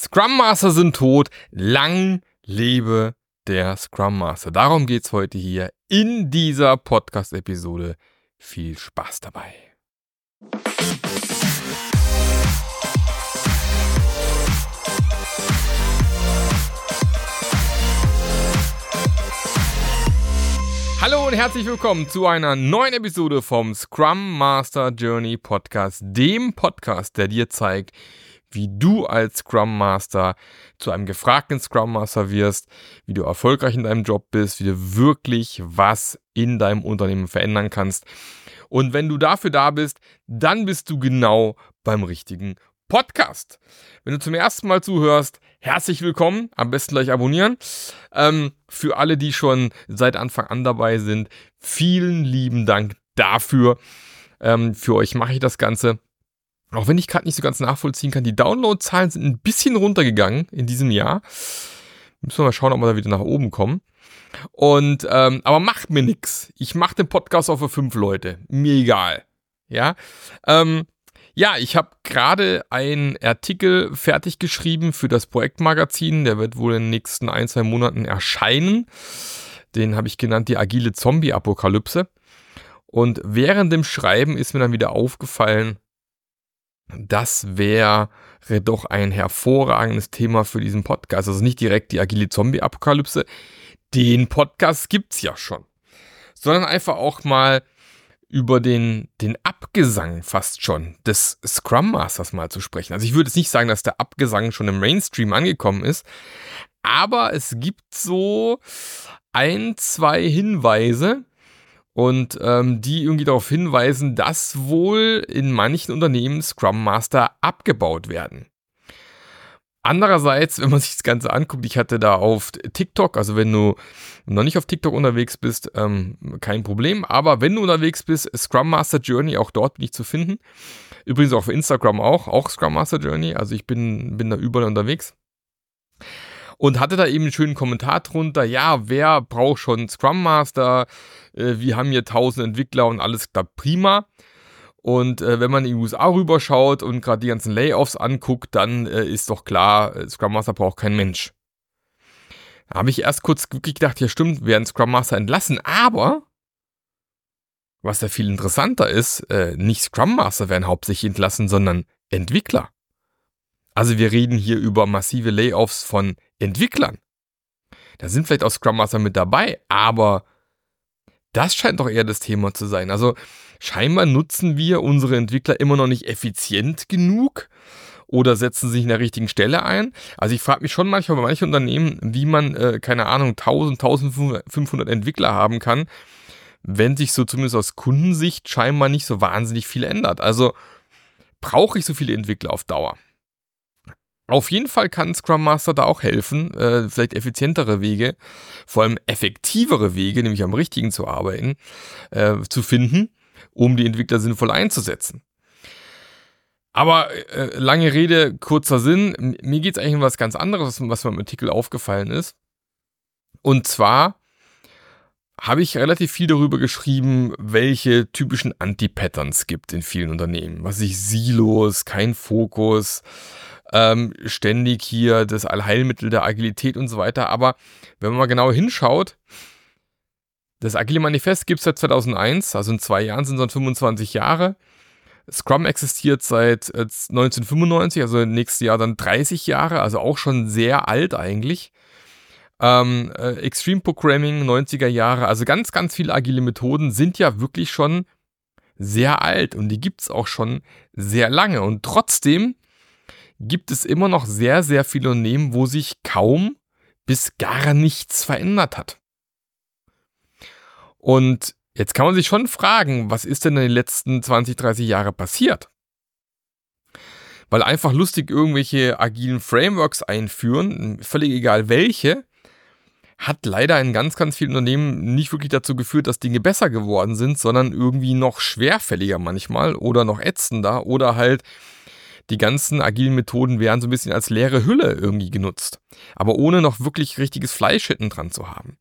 Scrum Master sind tot. Lang lebe der Scrum Master. Darum geht es heute hier in dieser Podcast-Episode. Viel Spaß dabei. Hallo und herzlich willkommen zu einer neuen Episode vom Scrum Master Journey Podcast, dem Podcast, der dir zeigt, wie du als Scrum Master zu einem gefragten Scrum Master wirst, wie du erfolgreich in deinem Job bist, wie du wirklich was in deinem Unternehmen verändern kannst. Und wenn du dafür da bist, dann bist du genau beim richtigen Podcast. Wenn du zum ersten Mal zuhörst, herzlich willkommen. Am besten gleich abonnieren. Ähm, für alle, die schon seit Anfang an dabei sind, vielen lieben Dank dafür. Ähm, für euch mache ich das Ganze. Auch wenn ich gerade nicht so ganz nachvollziehen kann, die Downloadzahlen sind ein bisschen runtergegangen in diesem Jahr. Müssen wir mal schauen, ob wir da wieder nach oben kommen. Und ähm, aber macht mir nix. Ich mache den Podcast auch für fünf Leute. Mir egal. Ja. Ähm, ja, ich habe gerade einen Artikel fertig geschrieben für das Projektmagazin. Der wird wohl in den nächsten ein, zwei Monaten erscheinen. Den habe ich genannt die agile Zombie-Apokalypse. Und während dem Schreiben ist mir dann wieder aufgefallen, das wäre doch ein hervorragendes Thema für diesen Podcast. Also nicht direkt die agile Zombie-Apokalypse. Den Podcast gibt's ja schon. Sondern einfach auch mal über den, den Abgesang fast schon des Scrum Masters mal zu sprechen. Also ich würde jetzt nicht sagen, dass der Abgesang schon im Mainstream angekommen ist, aber es gibt so ein, zwei Hinweise und ähm, die irgendwie darauf hinweisen, dass wohl in manchen Unternehmen Scrum Master abgebaut werden. Andererseits, wenn man sich das Ganze anguckt, ich hatte da auf TikTok, also wenn du noch nicht auf TikTok unterwegs bist, ähm, kein Problem. Aber wenn du unterwegs bist, Scrum Master Journey, auch dort bin ich zu finden. Übrigens auf Instagram auch, auch Scrum Master Journey. Also ich bin, bin da überall unterwegs. Und hatte da eben einen schönen Kommentar drunter. Ja, wer braucht schon Scrum Master? Äh, wir haben hier tausend Entwickler und alles klappt prima. Und äh, wenn man in die USA rüberschaut und gerade die ganzen Layoffs anguckt, dann äh, ist doch klar, äh, Scrum Master braucht kein Mensch. Da habe ich erst kurz gedacht, ja stimmt, werden Scrum Master entlassen, aber was ja viel interessanter ist, äh, nicht Scrum Master werden hauptsächlich entlassen, sondern Entwickler. Also wir reden hier über massive Layoffs von Entwicklern. Da sind vielleicht auch Scrum Master mit dabei, aber das scheint doch eher das Thema zu sein. Also scheinbar nutzen wir unsere Entwickler immer noch nicht effizient genug oder setzen sich in der richtigen Stelle ein. Also ich frage mich schon manchmal bei manchen Unternehmen, wie man, äh, keine Ahnung, 1000, 1500 Entwickler haben kann, wenn sich so zumindest aus Kundensicht scheinbar nicht so wahnsinnig viel ändert. Also brauche ich so viele Entwickler auf Dauer? Auf jeden Fall kann Scrum Master da auch helfen, äh, vielleicht effizientere Wege, vor allem effektivere Wege, nämlich am richtigen zu arbeiten, äh, zu finden, um die Entwickler sinnvoll einzusetzen. Aber äh, lange Rede, kurzer Sinn, mir geht es eigentlich um was ganz anderes, was mir im Artikel aufgefallen ist. Und zwar habe ich relativ viel darüber geschrieben, welche typischen Anti-Patterns gibt in vielen Unternehmen. Was ich Silos, kein Fokus, ähm, ständig hier das Allheilmittel der Agilität und so weiter. Aber wenn man mal genau hinschaut, das Agile Manifest gibt es seit 2001, also in zwei Jahren sind es 25 Jahre. Scrum existiert seit 1995, äh, also nächstes Jahr dann 30 Jahre, also auch schon sehr alt eigentlich. Ähm, äh, Extreme Programming, 90er Jahre, also ganz, ganz viele agile Methoden sind ja wirklich schon sehr alt und die gibt es auch schon sehr lange. Und trotzdem gibt es immer noch sehr, sehr viele Unternehmen, wo sich kaum bis gar nichts verändert hat. Und jetzt kann man sich schon fragen, was ist denn in den letzten 20, 30 Jahren passiert? Weil einfach lustig irgendwelche agilen Frameworks einführen, völlig egal welche, hat leider in ganz, ganz vielen Unternehmen nicht wirklich dazu geführt, dass Dinge besser geworden sind, sondern irgendwie noch schwerfälliger manchmal oder noch ätzender oder halt die ganzen agilen Methoden werden so ein bisschen als leere Hülle irgendwie genutzt, aber ohne noch wirklich richtiges Fleisch hinten dran zu haben.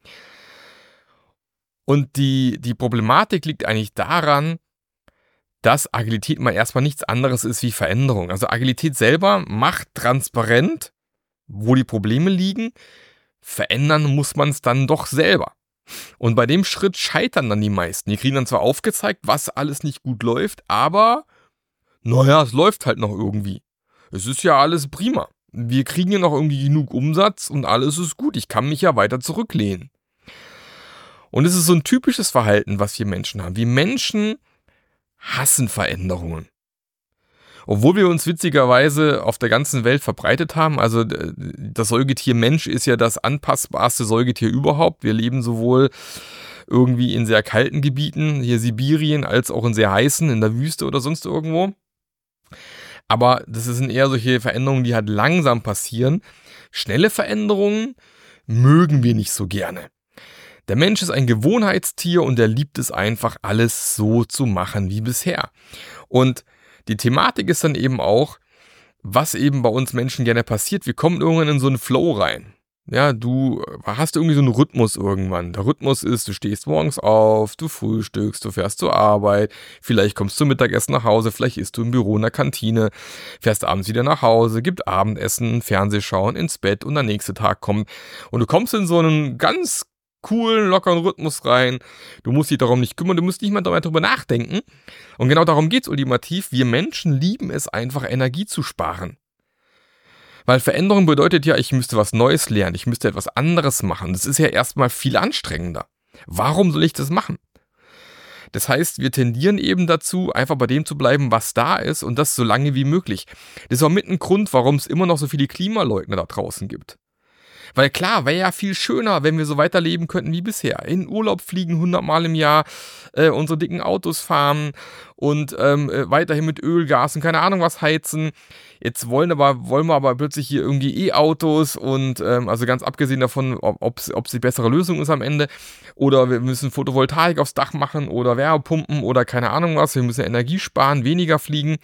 Und die, die Problematik liegt eigentlich daran, dass Agilität mal erstmal nichts anderes ist wie Veränderung. Also Agilität selber macht transparent, wo die Probleme liegen, verändern muss man es dann doch selber. Und bei dem Schritt scheitern dann die meisten. Die kriegen dann zwar aufgezeigt, was alles nicht gut läuft, aber naja, es läuft halt noch irgendwie. Es ist ja alles prima. Wir kriegen ja noch irgendwie genug Umsatz und alles ist gut. Ich kann mich ja weiter zurücklehnen. Und es ist so ein typisches Verhalten, was wir Menschen haben. Wir Menschen hassen Veränderungen. Obwohl wir uns witzigerweise auf der ganzen Welt verbreitet haben. Also das Säugetier Mensch ist ja das anpassbarste Säugetier überhaupt. Wir leben sowohl irgendwie in sehr kalten Gebieten, hier Sibirien, als auch in sehr heißen, in der Wüste oder sonst irgendwo. Aber das sind eher solche Veränderungen, die halt langsam passieren. Schnelle Veränderungen mögen wir nicht so gerne. Der Mensch ist ein Gewohnheitstier und er liebt es einfach, alles so zu machen wie bisher. Und die Thematik ist dann eben auch, was eben bei uns Menschen gerne passiert. Wir kommen irgendwann in so einen Flow rein. Ja, du hast irgendwie so einen Rhythmus irgendwann. Der Rhythmus ist, du stehst morgens auf, du frühstückst, du fährst zur Arbeit, vielleicht kommst du Mittagessen nach Hause, vielleicht isst du im Büro in der Kantine, fährst abends wieder nach Hause, gibt Abendessen, Fernsehschauen, ins Bett und der nächste Tag kommt. Und du kommst in so einen ganz coolen, lockeren Rhythmus rein. Du musst dich darum nicht kümmern, du musst nicht mal darüber nachdenken. Und genau darum geht es ultimativ. Wir Menschen lieben es einfach, Energie zu sparen. Weil Veränderung bedeutet ja, ich müsste was Neues lernen, ich müsste etwas anderes machen. Das ist ja erstmal viel anstrengender. Warum soll ich das machen? Das heißt, wir tendieren eben dazu, einfach bei dem zu bleiben, was da ist und das so lange wie möglich. Das ist auch mit ein Grund, warum es immer noch so viele Klimaleugner da draußen gibt. Weil klar, wäre ja viel schöner, wenn wir so weiterleben könnten wie bisher. In Urlaub fliegen hundertmal im Jahr, äh, unsere dicken Autos fahren und ähm, äh, weiterhin mit Öl, Gas und keine Ahnung was heizen. Jetzt wollen, aber, wollen wir aber plötzlich hier irgendwie E-Autos und ähm, also ganz abgesehen davon, ob es die bessere Lösung ist am Ende. Oder wir müssen Photovoltaik aufs Dach machen oder Wärmepumpen oder keine Ahnung was. Wir müssen Energie sparen, weniger fliegen.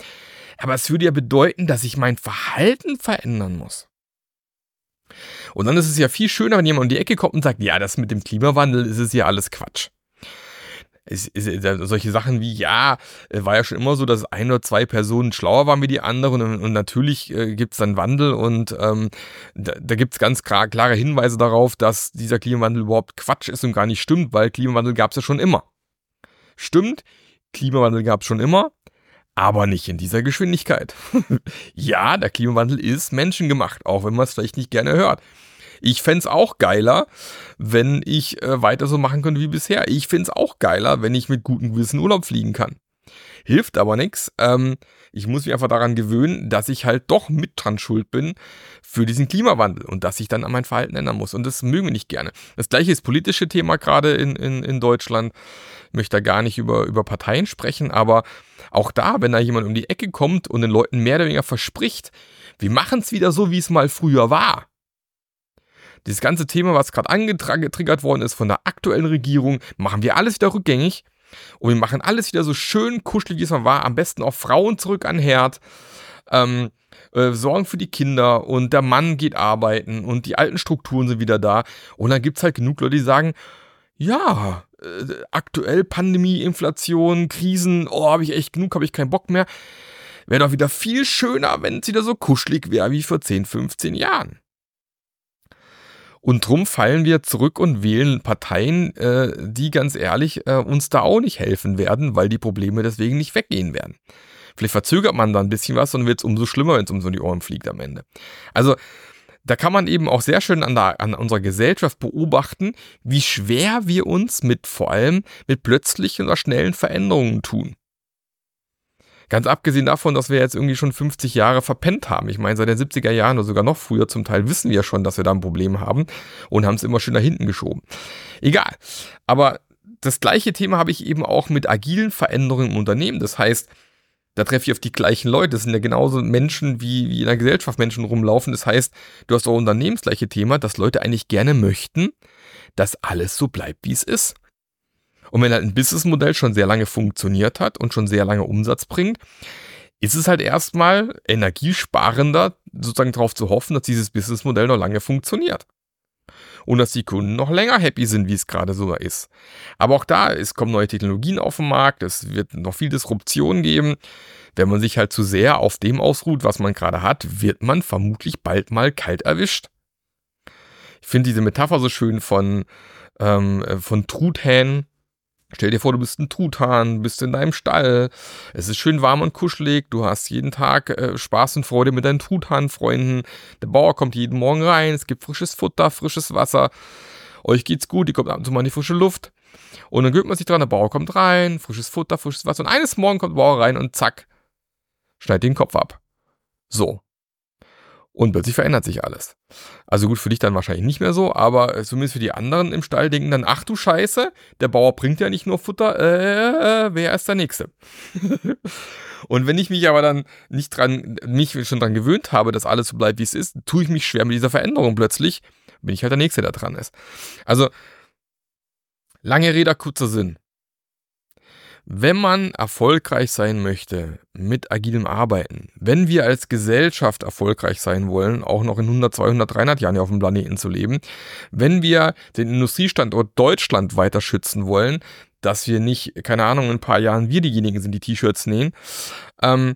Aber es würde ja bedeuten, dass ich mein Verhalten verändern muss. Und dann ist es ja viel schöner, wenn jemand um die Ecke kommt und sagt, ja, das mit dem Klimawandel ist es ja alles Quatsch. Es, es, solche Sachen wie, ja, äh, war ja schon immer so, dass ein oder zwei Personen schlauer waren wie die anderen und, und natürlich äh, gibt es dann Wandel und ähm, da, da gibt es ganz klar, klare Hinweise darauf, dass dieser Klimawandel überhaupt Quatsch ist und gar nicht stimmt, weil Klimawandel gab es ja schon immer. Stimmt, Klimawandel gab es schon immer, aber nicht in dieser Geschwindigkeit. ja, der Klimawandel ist menschengemacht, auch wenn man es vielleicht nicht gerne hört. Ich fände es auch geiler, wenn ich äh, weiter so machen könnte wie bisher. Ich finde es auch geiler, wenn ich mit gutem Gewissen Urlaub fliegen kann. Hilft aber nichts. Ähm, ich muss mich einfach daran gewöhnen, dass ich halt doch mit dran schuld bin für diesen Klimawandel und dass ich dann an mein Verhalten ändern muss. Und das mögen wir nicht gerne. Das gleiche ist politische Thema gerade in, in, in Deutschland. Ich möchte da gar nicht über, über Parteien sprechen, aber auch da, wenn da jemand um die Ecke kommt und den Leuten mehr oder weniger verspricht, wir machen es wieder so, wie es mal früher war. Dieses ganze Thema, was gerade angetriggert worden ist von der aktuellen Regierung, machen wir alles wieder rückgängig und wir machen alles wieder so schön kuschelig, wie es mal war. Am besten auch Frauen zurück an Herd. Ähm, äh, sorgen für die Kinder und der Mann geht arbeiten und die alten Strukturen sind wieder da. Und dann gibt es halt genug Leute, die sagen, ja, äh, aktuell Pandemie, Inflation, Krisen, oh, habe ich echt genug, habe ich keinen Bock mehr. Wäre doch wieder viel schöner, wenn es wieder so kuschelig wäre wie vor 10, 15 Jahren. Und drum fallen wir zurück und wählen Parteien, äh, die ganz ehrlich äh, uns da auch nicht helfen werden, weil die Probleme deswegen nicht weggehen werden. Vielleicht verzögert man da ein bisschen was und wird es umso schlimmer, wenn es um so die Ohren fliegt am Ende. Also da kann man eben auch sehr schön an, der, an unserer Gesellschaft beobachten, wie schwer wir uns mit vor allem mit plötzlichen oder schnellen Veränderungen tun. Ganz abgesehen davon, dass wir jetzt irgendwie schon 50 Jahre verpennt haben. Ich meine, seit den 70er Jahren oder sogar noch früher zum Teil wissen wir schon, dass wir da ein Problem haben und haben es immer schön nach hinten geschoben. Egal. Aber das gleiche Thema habe ich eben auch mit agilen Veränderungen im Unternehmen. Das heißt, da treffe ich auf die gleichen Leute. Das sind ja genauso Menschen, wie, wie in der Gesellschaft Menschen rumlaufen. Das heißt, du hast auch unternehmensgleiche Thema, dass Leute eigentlich gerne möchten, dass alles so bleibt, wie es ist. Und wenn halt ein Businessmodell schon sehr lange funktioniert hat und schon sehr lange Umsatz bringt, ist es halt erstmal energiesparender, sozusagen darauf zu hoffen, dass dieses Businessmodell noch lange funktioniert. und dass die Kunden noch länger happy sind, wie es gerade so ist. Aber auch da, es kommen neue Technologien auf den Markt, es wird noch viel Disruption geben. Wenn man sich halt zu sehr auf dem ausruht, was man gerade hat, wird man vermutlich bald mal kalt erwischt. Ich finde diese Metapher so schön von, ähm, äh, von Truthähnen. Stell dir vor, du bist ein Truthahn, bist in deinem Stall. Es ist schön warm und kuschelig. Du hast jeden Tag äh, Spaß und Freude mit deinen Truthahnfreunden. Der Bauer kommt jeden Morgen rein. Es gibt frisches Futter, frisches Wasser. Euch geht's gut. Ihr kommt ab und zu mal in die frische Luft. Und dann gewöhnt man sich dran. Der Bauer kommt rein. Frisches Futter, frisches Wasser. Und eines Morgens kommt der Bauer rein und zack, schneidet den Kopf ab. So. Und plötzlich verändert sich alles. Also gut, für dich dann wahrscheinlich nicht mehr so, aber zumindest für die anderen im Stall denken dann, ach du Scheiße, der Bauer bringt ja nicht nur Futter, äh, äh wer ist der Nächste? und wenn ich mich aber dann nicht dran, mich schon dran gewöhnt habe, dass alles so bleibt, wie es ist, tue ich mich schwer mit dieser Veränderung plötzlich, bin ich halt der Nächste, der dran ist. Also, lange Rede, kurzer Sinn. Wenn man erfolgreich sein möchte mit agilem Arbeiten, wenn wir als Gesellschaft erfolgreich sein wollen, auch noch in 100, 200, 300 Jahren auf dem Planeten zu leben, wenn wir den Industriestandort Deutschland weiter schützen wollen, dass wir nicht, keine Ahnung, in ein paar Jahren wir diejenigen sind, die T-Shirts nähen, ähm,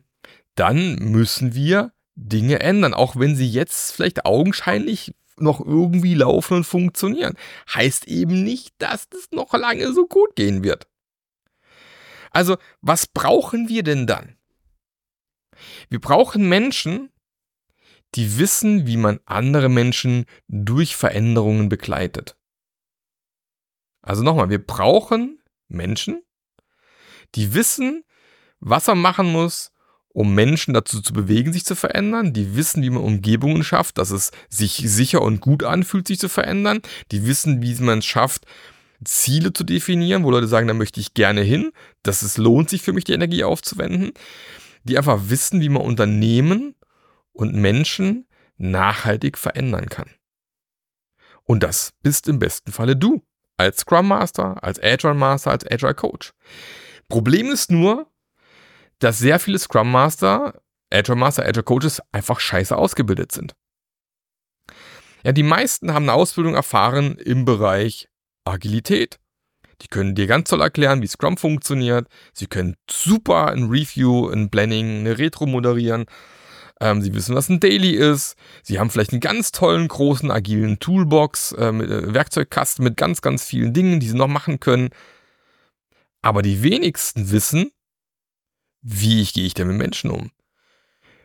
dann müssen wir Dinge ändern, auch wenn sie jetzt vielleicht augenscheinlich noch irgendwie laufen und funktionieren. Heißt eben nicht, dass das noch lange so gut gehen wird. Also, was brauchen wir denn dann? Wir brauchen Menschen, die wissen, wie man andere Menschen durch Veränderungen begleitet. Also nochmal, wir brauchen Menschen, die wissen, was man machen muss, um Menschen dazu zu bewegen, sich zu verändern. Die wissen, wie man Umgebungen schafft, dass es sich sicher und gut anfühlt, sich zu verändern. Die wissen, wie man es schafft, Ziele zu definieren, wo Leute sagen, da möchte ich gerne hin, dass es lohnt sich für mich, die Energie aufzuwenden, die einfach wissen, wie man Unternehmen und Menschen nachhaltig verändern kann. Und das bist im besten Falle du, als Scrum Master, als Agile Master, als Agile Coach. Problem ist nur, dass sehr viele Scrum Master, Agile Master, Agile Coaches einfach scheiße ausgebildet sind. Ja, die meisten haben eine Ausbildung erfahren im Bereich Agilität. Die können dir ganz toll erklären, wie Scrum funktioniert. Sie können super ein Review, ein Planning, eine Retro moderieren. Ähm, sie wissen, was ein Daily ist. Sie haben vielleicht einen ganz tollen, großen, agilen Toolbox, äh, äh, Werkzeugkasten mit ganz, ganz vielen Dingen, die sie noch machen können. Aber die wenigsten wissen, wie gehe ich denn mit Menschen um?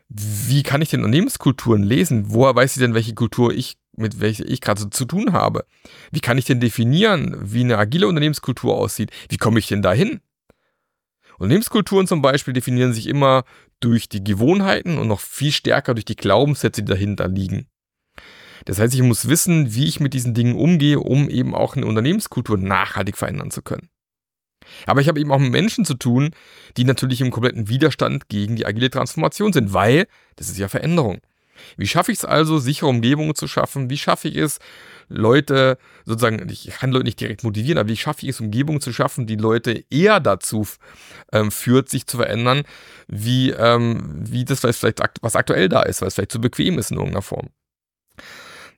Wie kann ich denn Unternehmenskulturen lesen? Woher weiß ich denn, welche Kultur ich mit welcher ich gerade so zu tun habe. Wie kann ich denn definieren, wie eine agile Unternehmenskultur aussieht? Wie komme ich denn dahin? Unternehmenskulturen zum Beispiel definieren sich immer durch die Gewohnheiten und noch viel stärker durch die Glaubenssätze, die dahinter liegen. Das heißt, ich muss wissen, wie ich mit diesen Dingen umgehe, um eben auch eine Unternehmenskultur nachhaltig verändern zu können. Aber ich habe eben auch mit Menschen zu tun, die natürlich im kompletten Widerstand gegen die agile Transformation sind, weil das ist ja Veränderung. Wie schaffe ich es also, sichere Umgebungen zu schaffen? Wie schaffe ich es, Leute sozusagen, ich kann Leute nicht direkt motivieren, aber wie schaffe ich es, Umgebungen zu schaffen, die Leute eher dazu ähm, führt, sich zu verändern, wie, ähm, wie das vielleicht was aktuell da ist, weil es vielleicht zu bequem ist in irgendeiner Form.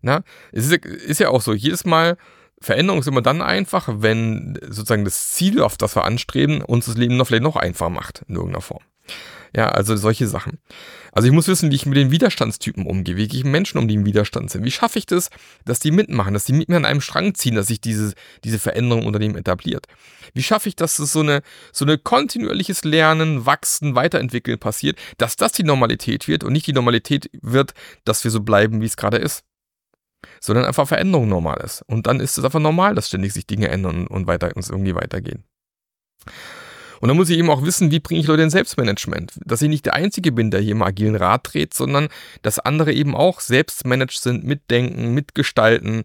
Na, es ist, ist ja auch so, jedes Mal, Veränderung ist immer dann einfach, wenn sozusagen das Ziel, auf das wir anstreben, uns das Leben noch vielleicht noch einfacher macht in irgendeiner Form. Ja, also solche Sachen. Also ich muss wissen, wie ich mit den Widerstandstypen umgehe, wie gehe ich mit Menschen um, die im Widerstand sind. Wie schaffe ich das, dass die mitmachen, dass die mit mir an einem Strang ziehen, dass sich diese, diese Veränderung unter dem etabliert. Wie schaffe ich, dass es so eine, so eine kontinuierliches Lernen, Wachsen, Weiterentwickeln passiert, dass das die Normalität wird und nicht die Normalität wird, dass wir so bleiben, wie es gerade ist. Sondern einfach Veränderung normal ist. Und dann ist es einfach normal, dass ständig sich Dinge ändern und weiter, uns irgendwie weitergehen. Und dann muss ich eben auch wissen, wie bringe ich Leute in Selbstmanagement. Dass ich nicht der Einzige bin, der hier im agilen Rad dreht, sondern dass andere eben auch selbstmanaged sind, mitdenken, mitgestalten,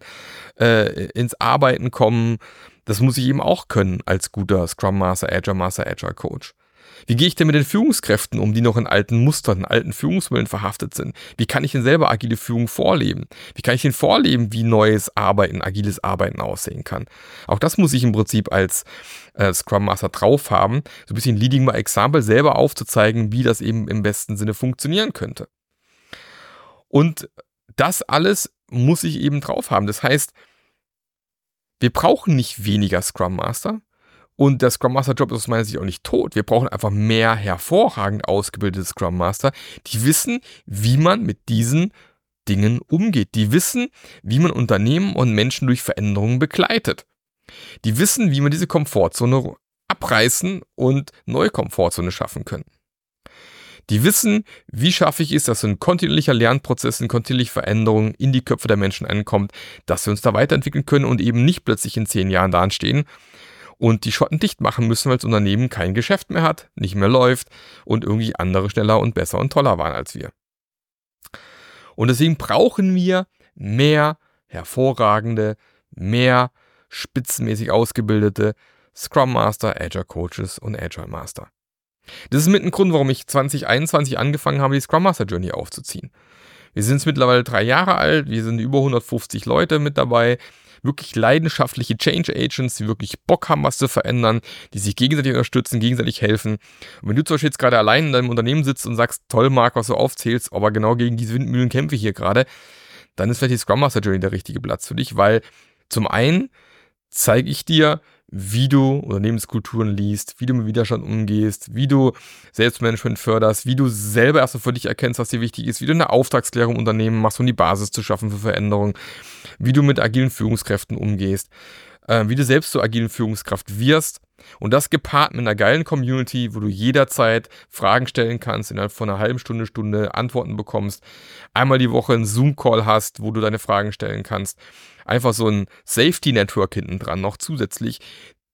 äh, ins Arbeiten kommen. Das muss ich eben auch können als guter Scrum Master, Agile Master, Agile Coach. Wie gehe ich denn mit den Führungskräften um, die noch in alten Mustern, in alten Führungsmodellen verhaftet sind? Wie kann ich denn selber agile Führung vorleben? Wie kann ich denn vorleben, wie neues Arbeiten, agiles Arbeiten aussehen kann? Auch das muss ich im Prinzip als äh, Scrum Master drauf haben, so ein bisschen Leading by Example selber aufzuzeigen, wie das eben im besten Sinne funktionieren könnte. Und das alles muss ich eben drauf haben. Das heißt, Wir brauchen nicht weniger Scrum Master. Und der Scrum Master Job ist aus meiner Sicht auch nicht tot. Wir brauchen einfach mehr hervorragend ausgebildete Scrum Master, die wissen, wie man mit diesen Dingen umgeht. Die wissen, wie man Unternehmen und Menschen durch Veränderungen begleitet. Die wissen, wie man diese Komfortzone abreißen und neue Komfortzone schaffen können. Die wissen, wie schaffe ich es, dass ein kontinuierlicher Lernprozess, eine kontinuierliche Veränderung in die Köpfe der Menschen ankommt, dass wir uns da weiterentwickeln können und eben nicht plötzlich in zehn Jahren da stehen und die Schotten dicht machen müssen, weil das Unternehmen kein Geschäft mehr hat, nicht mehr läuft und irgendwie andere schneller und besser und toller waren als wir. Und deswegen brauchen wir mehr hervorragende, mehr spitzenmäßig ausgebildete Scrum Master, Agile Coaches und Agile Master. Das ist mit ein Grund, warum ich 2021 angefangen habe, die Scrum Master Journey aufzuziehen. Wir sind mittlerweile drei Jahre alt, wir sind über 150 Leute mit dabei, wirklich leidenschaftliche Change Agents, die wirklich Bock haben, was zu verändern, die sich gegenseitig unterstützen, gegenseitig helfen. Und wenn du zum Beispiel jetzt gerade allein in deinem Unternehmen sitzt und sagst, toll, Marc, was du aufzählst, aber genau gegen diese Windmühlen kämpfe ich hier gerade, dann ist vielleicht die Scrum Master Journey der richtige Platz für dich, weil zum einen zeige ich dir, wie du Unternehmenskulturen liest, wie du mit Widerstand umgehst, wie du Selbstmanagement förderst, wie du selber erstmal für dich erkennst, was dir wichtig ist, wie du eine Auftragsklärung Unternehmen machst, um die Basis zu schaffen für Veränderungen, wie du mit agilen Führungskräften umgehst, äh, wie du selbst zur agilen Führungskraft wirst. Und das gepaart mit einer geilen Community, wo du jederzeit Fragen stellen kannst, innerhalb von einer halben Stunde, Stunde Antworten bekommst, einmal die Woche einen Zoom-Call hast, wo du deine Fragen stellen kannst. Einfach so ein Safety-Network hinten dran noch zusätzlich,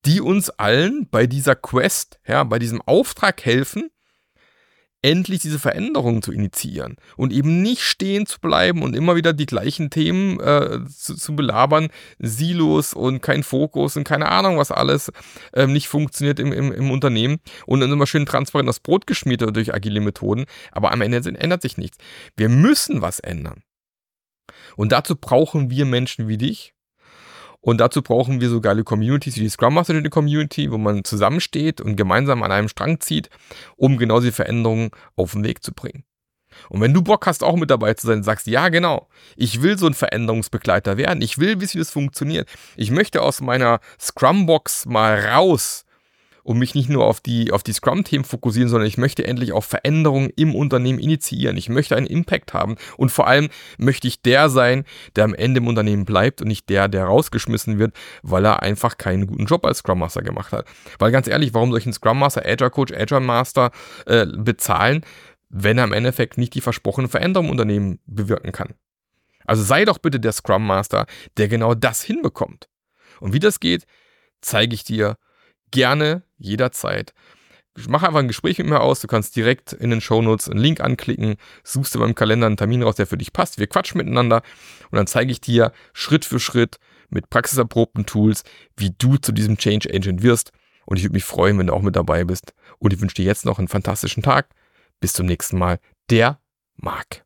die uns allen bei dieser Quest, ja, bei diesem Auftrag helfen, endlich diese Veränderungen zu initiieren und eben nicht stehen zu bleiben und immer wieder die gleichen Themen äh, zu, zu, belabern, Silos und kein Fokus und keine Ahnung, was alles äh, nicht funktioniert im, im, im, Unternehmen und dann immer schön transparent das Brot geschmiert durch agile Methoden, aber am Ende ändert sich nichts. Wir müssen was ändern. Und dazu brauchen wir Menschen wie dich, und dazu brauchen wir so geile Communities wie die Scrum Master Community, wo man zusammensteht und gemeinsam an einem Strang zieht, um genau diese Veränderungen auf den Weg zu bringen. Und wenn du Bock hast, auch mit dabei zu sein, sagst, ja, genau, ich will so ein Veränderungsbegleiter werden, ich will wissen, wie das funktioniert. Ich möchte aus meiner Scrum-Box mal raus und mich nicht nur auf die, auf die Scrum-Themen fokussieren, sondern ich möchte endlich auch Veränderungen im Unternehmen initiieren. Ich möchte einen Impact haben und vor allem möchte ich der sein, der am Ende im Unternehmen bleibt und nicht der, der rausgeschmissen wird, weil er einfach keinen guten Job als Scrum Master gemacht hat. Weil ganz ehrlich, warum soll ich einen Scrum Master, Agile Coach, Agile Master äh, bezahlen, wenn er im Endeffekt nicht die versprochene Veränderung im Unternehmen bewirken kann? Also sei doch bitte der Scrum Master, der genau das hinbekommt. Und wie das geht, zeige ich dir gerne jederzeit. Mach einfach ein Gespräch mit mir aus. Du kannst direkt in den Shownotes einen Link anklicken, suchst dir beim Kalender einen Termin raus, der für dich passt. Wir quatschen miteinander und dann zeige ich dir Schritt für Schritt mit praxiserprobten Tools, wie du zu diesem Change Agent wirst. Und ich würde mich freuen, wenn du auch mit dabei bist. Und ich wünsche dir jetzt noch einen fantastischen Tag. Bis zum nächsten Mal. Der Marc.